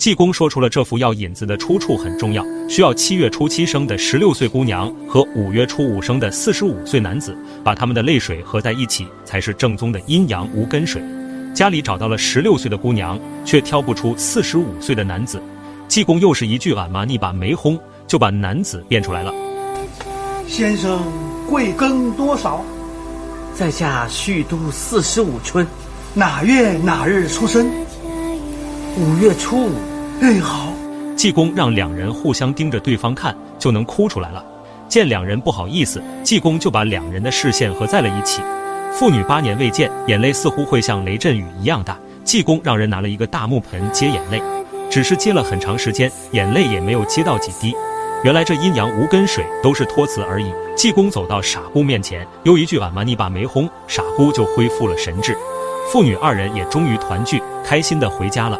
济公说出了这副药引子的出处很重要，需要七月初七生的十六岁姑娘和五月初五生的四十五岁男子，把他们的泪水合在一起，才是正宗的阴阳无根水。家里找到了十六岁的姑娘，却挑不出四十五岁的男子。济公又是一句俺妈你把没轰，就把男子变出来了。先生贵庚多少？在下虚度四十五春，哪月哪日出生？五月初五。哎，好。济公让两人互相盯着对方看，就能哭出来了。见两人不好意思，济公就把两人的视线合在了一起。父女八年未见，眼泪似乎会像雷阵雨一样大。济公让人拿了一个大木盆接眼泪，只是接了很长时间，眼泪也没有接到几滴。原来这阴阳无根水都是托词而已。济公走到傻姑面前，又一句俺妈你把没轰，傻姑就恢复了神智。父女二人也终于团聚，开心的回家了。